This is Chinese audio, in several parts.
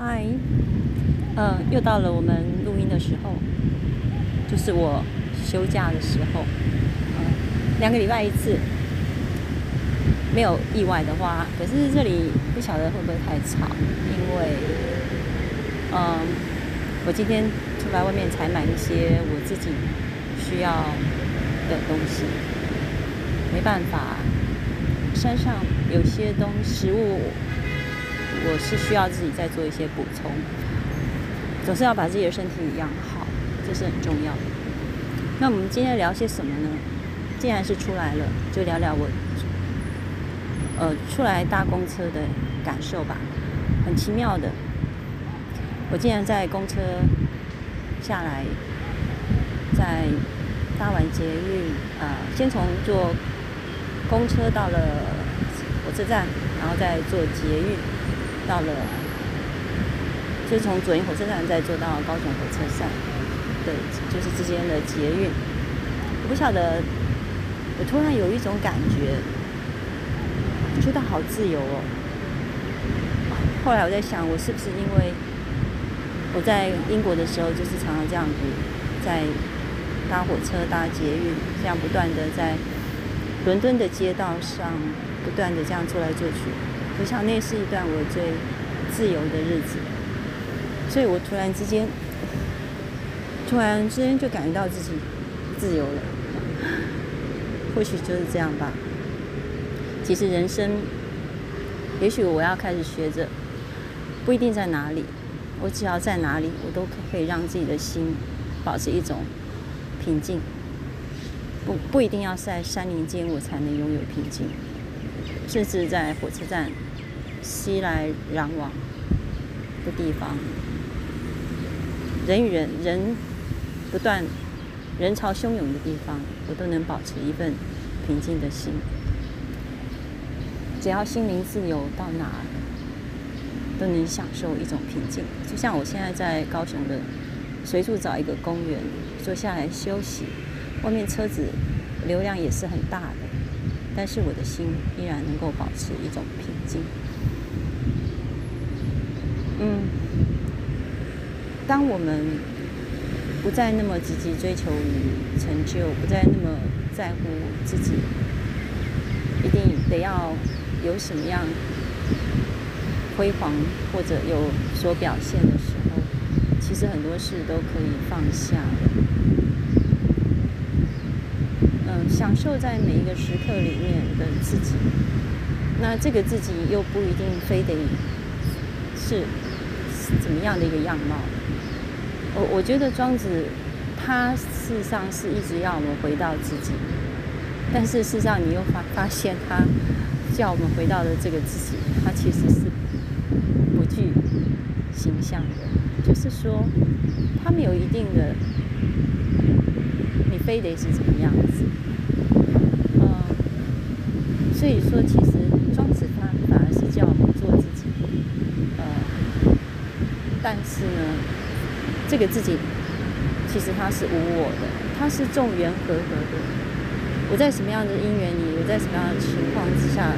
嗨，呃，又到了我们录音的时候，就是我休假的时候，呃，两个礼拜一次，没有意外的话，可是这里不晓得会不会太吵，因为，嗯，我今天出来外面采买一些我自己需要的东西，没办法，山上有些东食物。我是需要自己再做一些补充，总是要把自己的身体养好，这是很重要的。那我们今天聊些什么呢？既然是出来了，就聊聊我，呃，出来搭公车的感受吧。很奇妙的，我竟然在公车下来，在搭完捷运，呃，先从坐公车到了火车站，然后再坐捷运。到了，就从左营火车站再坐到高雄火车站，对，就是之间的捷运。我不晓得，我突然有一种感觉，觉得好自由哦。后来我在想，我是不是因为我在英国的时候，就是常常这样子，在搭火车、搭捷运，这样不断的在伦敦的街道上不断的这样做来做去。我想那是一段我最自由的日子，所以我突然之间，突然之间就感觉到自己自由了。或许就是这样吧。其实人生，也许我要开始学着，不一定在哪里，我只要在哪里，我都可以让自己的心保持一种平静。不不一定要在山林间，我才能拥有平静，甚至在火车站。熙来攘往的地方，人与人人不断人潮汹涌的地方，我都能保持一份平静的心。只要心灵自由，到哪都能享受一种平静。就像我现在在高雄的，随处找一个公园坐下来休息，外面车子流量也是很大的，但是我的心依然能够保持一种平静。嗯，当我们不再那么积极追求于成就，不再那么在乎自己一定得要有什么样辉煌或者有所表现的时候，其实很多事都可以放下了。嗯，享受在每一个时刻里面的自己。那这个自己又不一定非得是。怎么样的一个样貌？我我觉得庄子他事实上是一直要我们回到自己，但是事实上你又发发现他叫我们回到的这个自己，他其实是不具形象的，就是说他没有一定的，你非得是怎么样子，嗯，所以说其实庄子他反而是叫我们做自己。但是呢，这个自己其实他是无我的，他是众缘和合的。我在什么样的因缘里，我在什么样的情况之下，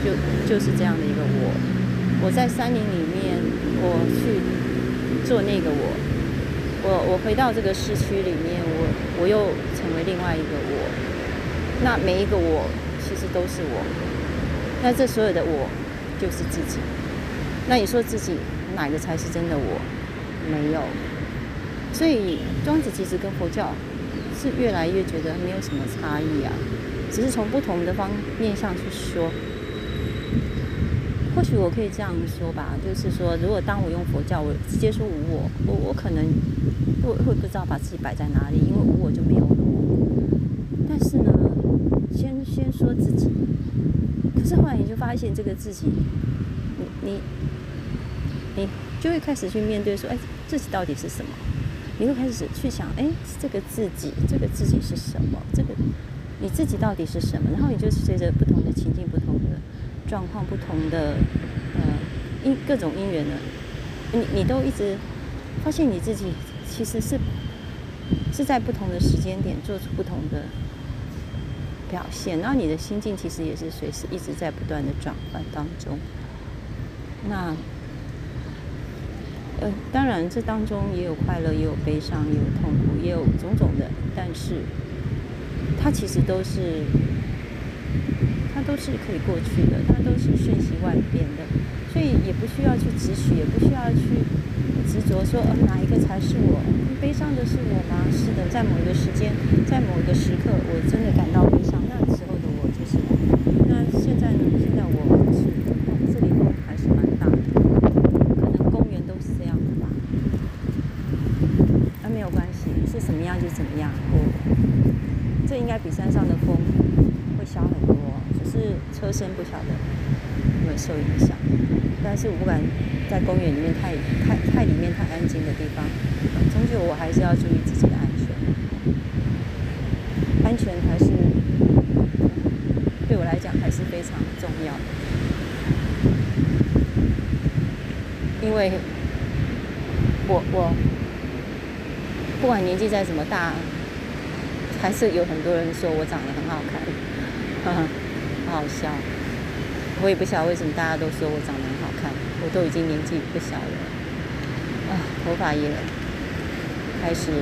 就就是这样的一个我。我在山林里面，我去做那个我。我我回到这个市区里面，我我又成为另外一个我。那每一个我其实都是我。那这所有的我就是自己。那你说自己？哪个才是真的我？没有，所以庄子其实跟佛教是越来越觉得没有什么差异啊，只是从不同的方面上去说。或许我可以这样说吧，就是说，如果当我用佛教，我直接说无我，我我可能会会不知道把自己摆在哪里，因为无我就没有了我。但是呢，先先说自己，可是后来你就发现这个自己，你你。你就会开始去面对说，哎，自己到底是什么？你会开始去想，哎，这个自己，这个自己是什么？这个你自己到底是什么？然后你就随着不同的情境、不同的状况、不同的呃因各种因缘呢，你你都一直发现你自己其实是是在不同的时间点做出不同的表现，然后你的心境其实也是随时一直在不断的转换当中。那。呃，当然这当中也有快乐，也有悲伤，也有痛苦，也有种种的，但是它其实都是，它都是可以过去的，它都是瞬息万变的，所以也不需要去执取，也不需要去执着说，呃，哪一个才是我？悲伤的是我吗？是的，在某一个时间，在某一个时刻，我真的感到悲伤，那时候的我就是我。那现在呢？现在我是，这里风还是蛮大的，可能公园都是这样的吧。那没有关系，是什么样就怎么样。我这应该山上的风会小很多，只是车身不晓得有没有受影响。但是我不敢在公园里面太太太里面太安静的地方，终究我还是要注意自己的安全。安全还是对我来讲还是非常重要的，因为我我不管年纪再怎么大，还是有很多人说我长得很好看，哈哈，好好笑。我也不晓得为什么大家都说我长得很好看，我都已经年纪不小了，啊，头发也开始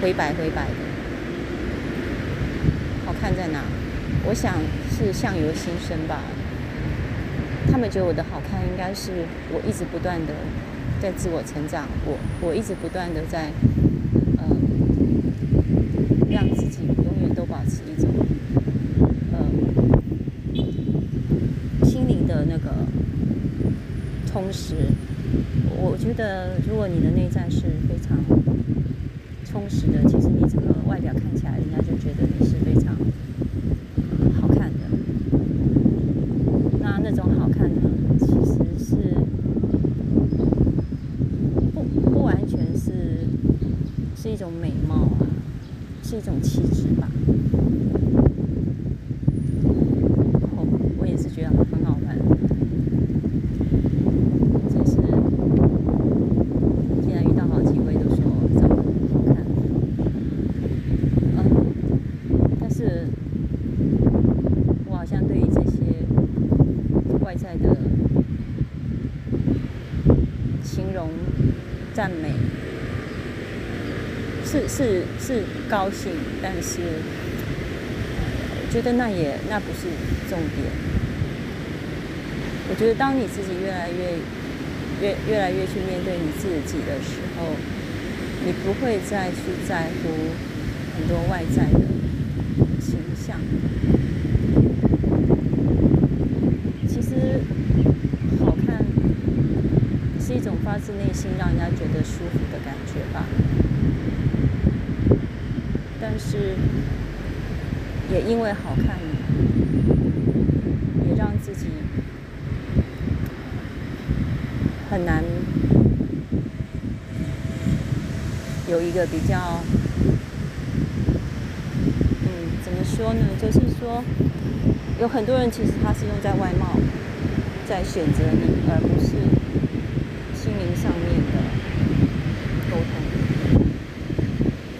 灰白灰白的，好看在哪？我想是相由心生吧。他们觉得我的好看，应该是我一直不断的在自我成长，我我一直不断的在呃让自己永远都保持一种。那个充实，我觉的如果你的内在是非常充实的，其实你整个外表看起来，人家就觉得你是非常好看的。那那种好看呢，其实是不不完全是是一种美貌啊，是一种气质吧。赞美是是是高兴，但是我觉得那也那不是重点。我觉得当你自己越来越越越来越去面对你自己的时候，你不会再去在乎很多外在的形象。其实，好看是一种发自内心让人家觉得舒服的感觉吧，但是也因为好看，也让自己很难有一个比较，嗯，怎么说呢？就是说，有很多人其实他是用在外貌在选择你，而不是。心灵上面的沟通，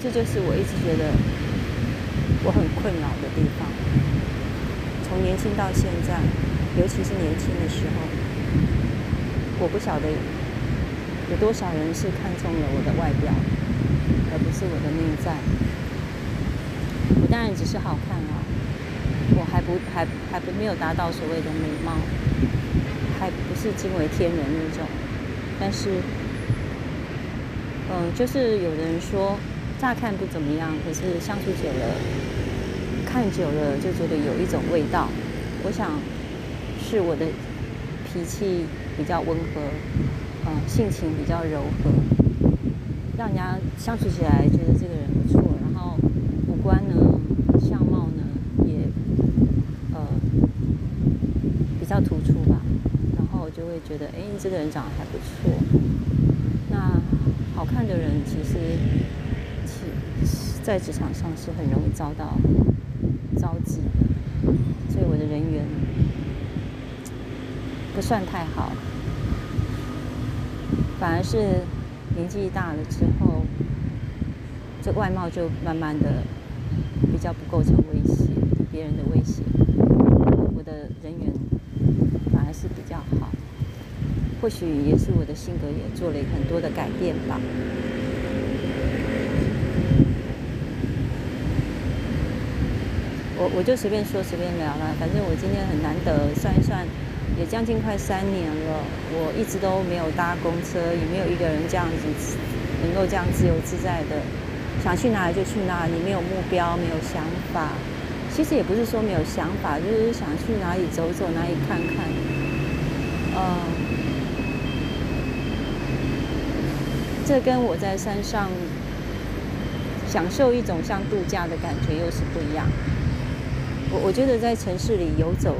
这就是我一直觉得我很困扰的地方。从年轻到现在，尤其是年轻的时候，我不晓得有多少人是看中了我的外表，而不是我的内在。我当然只是好看啊，我还不还还没有达到所谓的美貌，还不是惊为天人那种。但是，嗯，就是有人说，乍看不怎么样，可是相处久了，看久了就觉得有一种味道。我想，是我的脾气比较温和，嗯，性情比较柔和，让人家相处起来觉得这个人不错。然后五官呢，相貌呢，也呃比较突出吧。然后就会觉得，哎，这个人长得还不错。那好看的人其实，在职场上是很容易遭到招忌的，所以我的人缘不算太好。反而是年纪大了之后，这外貌就慢慢的比较不构成威胁，别人的威胁。我的人缘反而是比较好。或许也是我的性格也做了很多的改变吧。我我就随便说随便聊了，反正我今天很难得算一算，也将近快三年了，我一直都没有搭公车，也没有一个人这样子能够这样自由自在的，想去哪里就去哪里，没有目标，没有想法。其实也不是说没有想法，就是想去哪里走走，哪里看看。嗯，这跟我在山上享受一种像度假的感觉又是不一样。我我觉得在城市里游走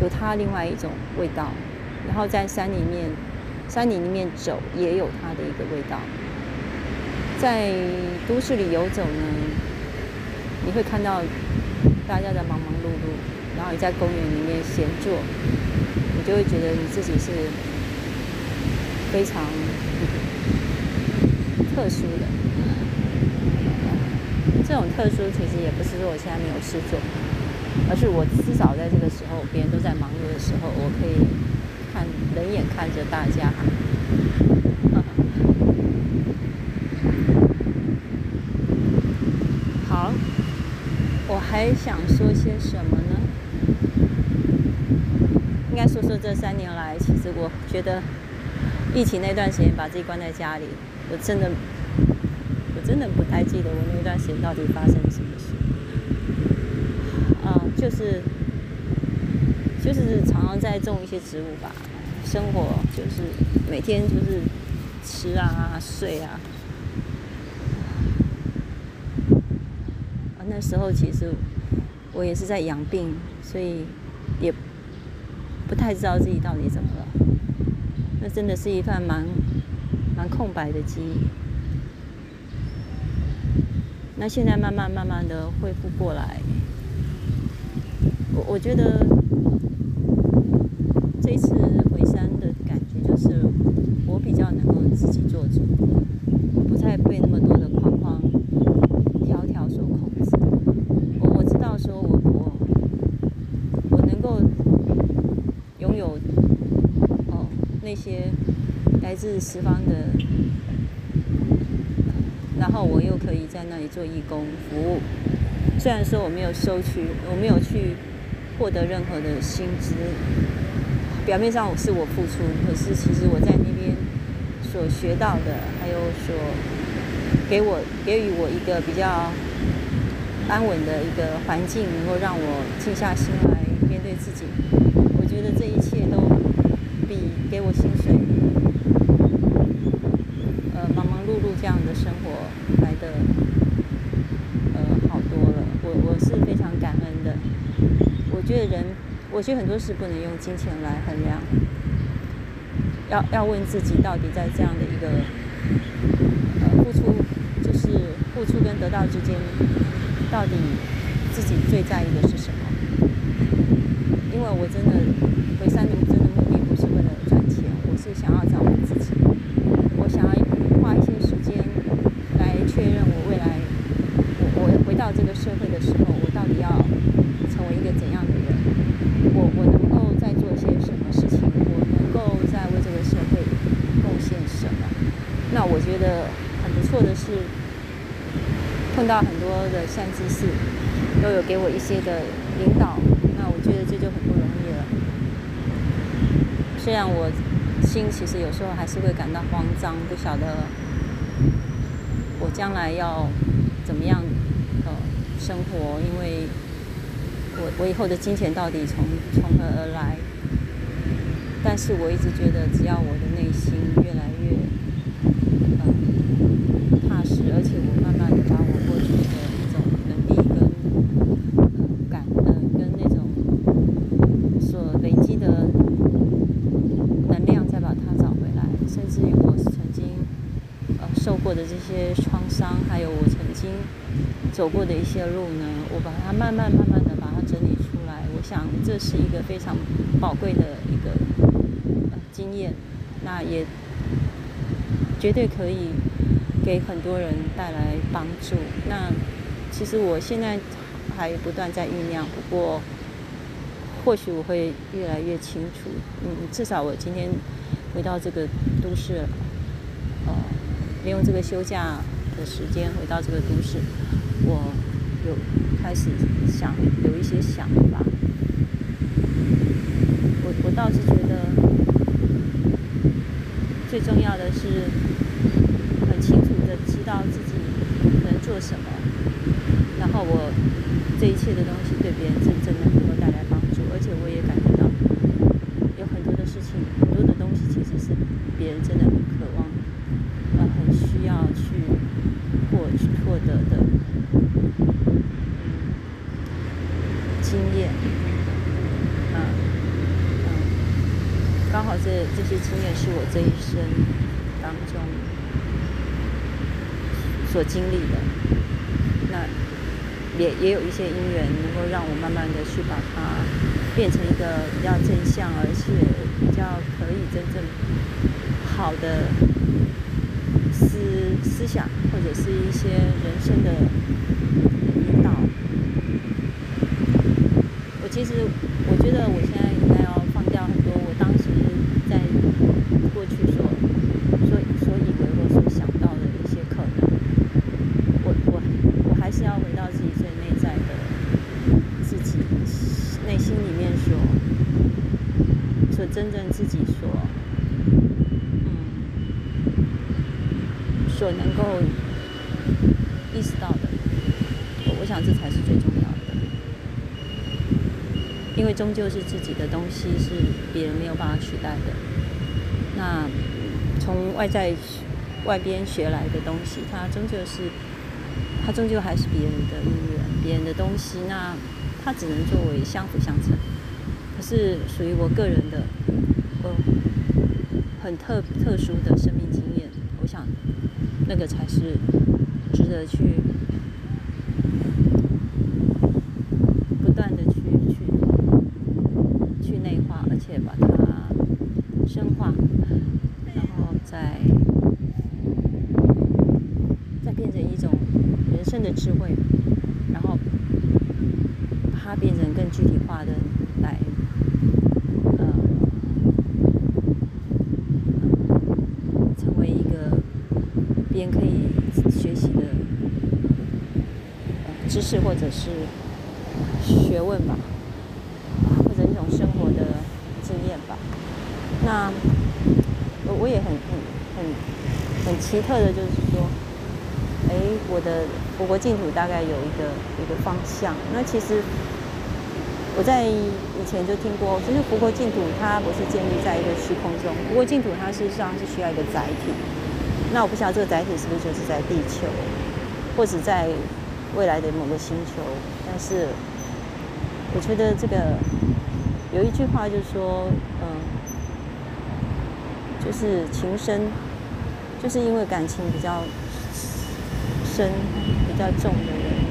有它另外一种味道，然后在山里面山里里面走也有它的一个味道。在都市里游走呢？你会看到大家在忙忙碌碌，然后你在公园里面闲坐，你就会觉得你自己是非常特殊的。这种特殊其实也不是说我现在没有事做，而是我至少在这个时候，别人都在忙碌的时候，我可以看冷眼看着大家。好，我还想说些什么呢？应该说说这三年来，其实我觉得疫情那段时间把自己关在家里，我真的，我真的不太记得我那段时间到底发生什么事。啊，就是就是常常在种一些植物吧，生活就是每天就是吃啊睡啊。那时候其实我也是在养病，所以也不太知道自己到底怎么了。那真的是一段蛮蛮空白的记忆。那现在慢慢慢慢的恢复过来，我我觉得这次回山的感觉就是我比较能够自己做主，不再被那么多的框框条条所控制。我我知道。说我我我能够拥有哦那些来自十方的，我又可以在那里做义工服务。虽然说我没有收取，我没有去获得任何的薪资，表面上是我付出，可是其实我在那边所学到的，还有所给我给予我一个比较。安稳的一个环境，能够让我静下心来面对自己。我觉得这一切都比给我薪水，呃，忙忙碌碌这样的生活来的呃好多了。我我是非常感恩的。我觉得人，我觉得很多事不能用金钱来衡量，要要问自己，到底在这样的一个呃付出，就是付出跟得到之间。到底自己最在意的是什么？因为我真的回山的真的目的不是为了赚钱，我是想要找我自己。我想要花一些时间来确认我未来，我我回到这个社会的时候，我到底要成为一个怎样的人？我我能够再做些什么事情？我能够在为这个社会贡献什么？那我觉得很不错的是。碰到很多善知识，都有给我一些的引导，那我觉得这就很不容易了。虽然我心其实有时候还是会感到慌张，不晓得我将来要怎么样呃生活，因为我我以后的金钱到底从从何而来？但是我一直觉得，只要我的内心越来越嗯踏实，而且我慢慢的把我。的这些创伤，还有我曾经走过的一些路呢，我把它慢慢慢慢的把它整理出来。我想这是一个非常宝贵的一个经验，那也绝对可以给很多人带来帮助。那其实我现在还不断在酝酿，不过或许我会越来越清楚。嗯，至少我今天回到这个都市，呃，利用这个休假的时间回到这个都市，我有开始想有一些想法。我我倒是觉得最重要的是很清楚的知道自己能做什么，然后我这一切的东西对别人真正的能够带来帮助，而且我也感觉到有很多的事情，很多的东西其实是别人真的很渴望，呃，很需要去获获得的经验，嗯嗯，刚好这这些经验是我这一生当中所经历的，那。也也有一些因缘，能够让我慢慢的去把它变成一个比较正向，而且比较可以真正好的思思想，或者是一些人生的引导。我其实我觉得我现在应该要放掉很多我当时在过去所所所以为或所想到的一些可能。我我我还是要回到自己。真正自己所，嗯，所能够意识到的，我想这才是最重要的，因为终究是自己的东西，是别人没有办法取代的。那从外在外边学来的东西，它终究是，它终究还是别人的因缘，别人的东西，那它只能作为相辅相成。可是属于我个人的，呃，很特特殊的生命经。那个才是值得去不断的去去去内化，而且把它深化，然后再再变成一种人生的智慧，然后把它变成更具体化的来。可以学习的知识或者是学问吧，或者一种生活的经验吧。那我我也很很很很奇特的，就是说，哎，我的佛国净土大概有一个一个方向。那其实我在以前就听过，其实佛国净土它不是建立在一个虚空中，佛国净土它事实上是需要一个载体。那我不晓得这个载体是不是就是在地球，或者在未来的某个星球？但是我觉得这个有一句话就是说，嗯，就是情深，就是因为感情比较深、比较重的人，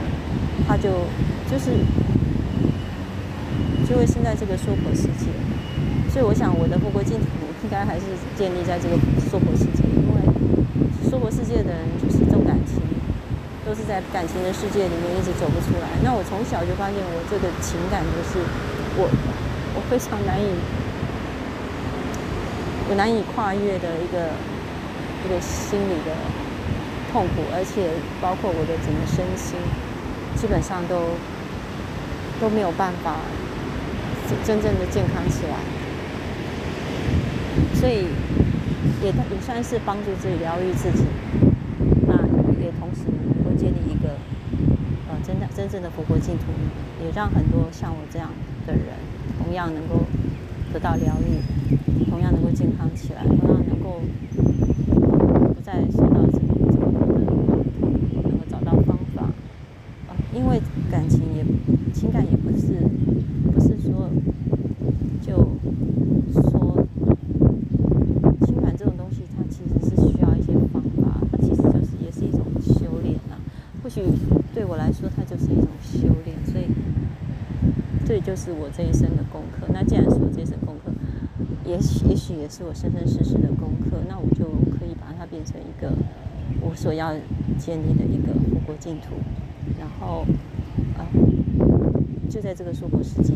他就就是就会生在这个娑婆世界。所以我想，我的佛国净土应该还是建立在这个娑婆世界，因为。娑婆世界的人就是，都是在感情的世界里面一直走不出来。那我从小就发现，我这个情感就是我我非常难以我难以跨越的一个一个心理的痛苦，而且包括我的整个身心，基本上都都没有办法真正的健康起来，所以。也也算是帮助自己疗愈自己，那也同时能够建立一个呃真正的佛国净土，也让很多像我这样的人同样能够得到疗愈，同样能够健康起来，同样能够不再受到这个这么多的痛苦，能够找到方法啊，因为感情也情感也不是不是说就。对我来说，它就是一种修炼，所以这就是我这一生的功课。那既然是我这一生功课，也许也许也是我生生世世的功课，那我就可以把它变成一个我所要建立的一个佛国净土，然后啊，就在这个娑婆世界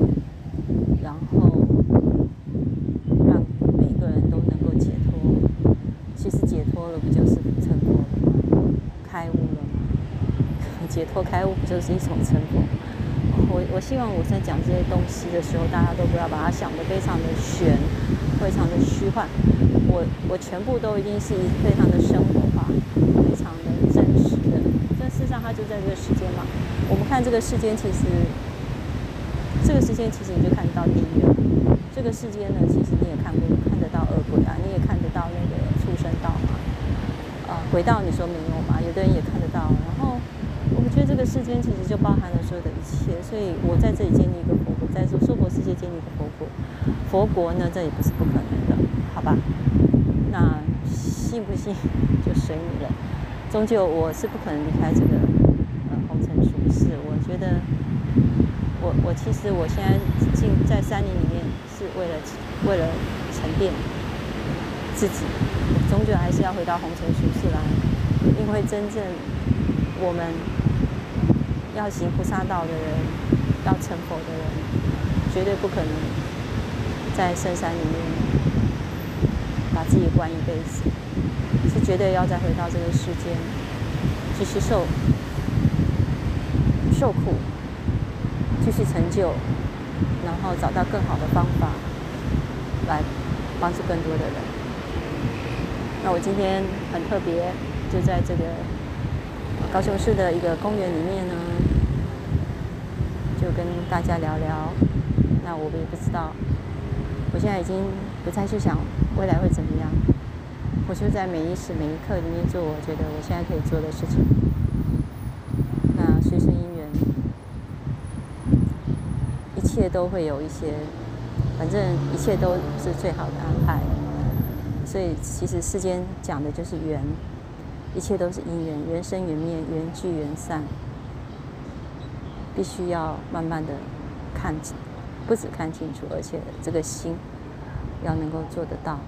然后让每个人都能够解脱。其实解脱了，不就是成功？开悟了？解脱开悟不就是一种成佛？我我希望我在讲这些东西的时候，大家都不要把它想得非常的玄，非常的虚幻。我我全部都一定是非常的生活化，非常的真实的。这事实上，它就在这个世间嘛。我们看这个世间，其实这个世间其实你就看得到地狱。这个世间呢，其实你也看过，看得到恶鬼啊，你也看得到那个畜生道嘛。啊，鬼道你说没有嘛？有的人也看得到。然后。我觉得这个世间其实就包含了所有的一切，所以我在这里建立一个佛国，在说娑婆世界建立一个佛国。佛国呢，这也不是不可能的，好吧？那信不信 就随你了。终究我是不可能离开这个呃红尘俗世。我觉得，我我其实我现在进在山林里面是为了为了沉淀自己，我终究还是要回到红尘俗世来，因为真正我们。要行菩萨道的人，要成佛的人，绝对不可能在深山里面把自己关一辈子，是绝对要再回到这个世间，继续受受苦，继续成就，然后找到更好的方法来帮助更多的人。那我今天很特别，就在这个。高雄市的一个公园里面呢，就跟大家聊聊。那我也不知道，我现在已经不再去想未来会怎么样。我就在每一时每一刻里面做我觉得我现在可以做的事情。那随顺因缘，一切都会有一些，反正一切都是最好的安排。所以其实世间讲的就是缘。一切都是因缘，缘生缘灭，缘聚缘散，必须要慢慢的看，不止看清楚，而且这个心要能够做得到，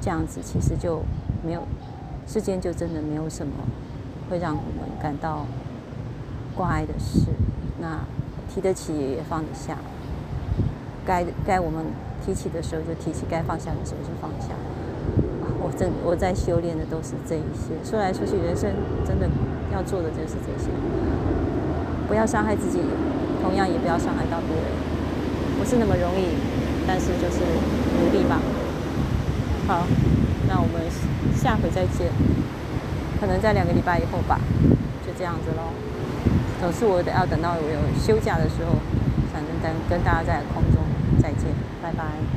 这样子其实就没有世间就真的没有什么会让我们感到挂碍的事。那提得起也放得下，该该我们提起的时候就提起，该放下的时候就放下。我正我在修炼的都是这一些，说来说去，人生真的要做的就是这些，不要伤害自己，同样也不要伤害到别人，不是那么容易，但是就是努力吧。好，那我们下回再见，可能在两个礼拜以后吧，就这样子喽。总是我得要等到我有休假的时候，才能跟跟大家在空中再见，拜拜。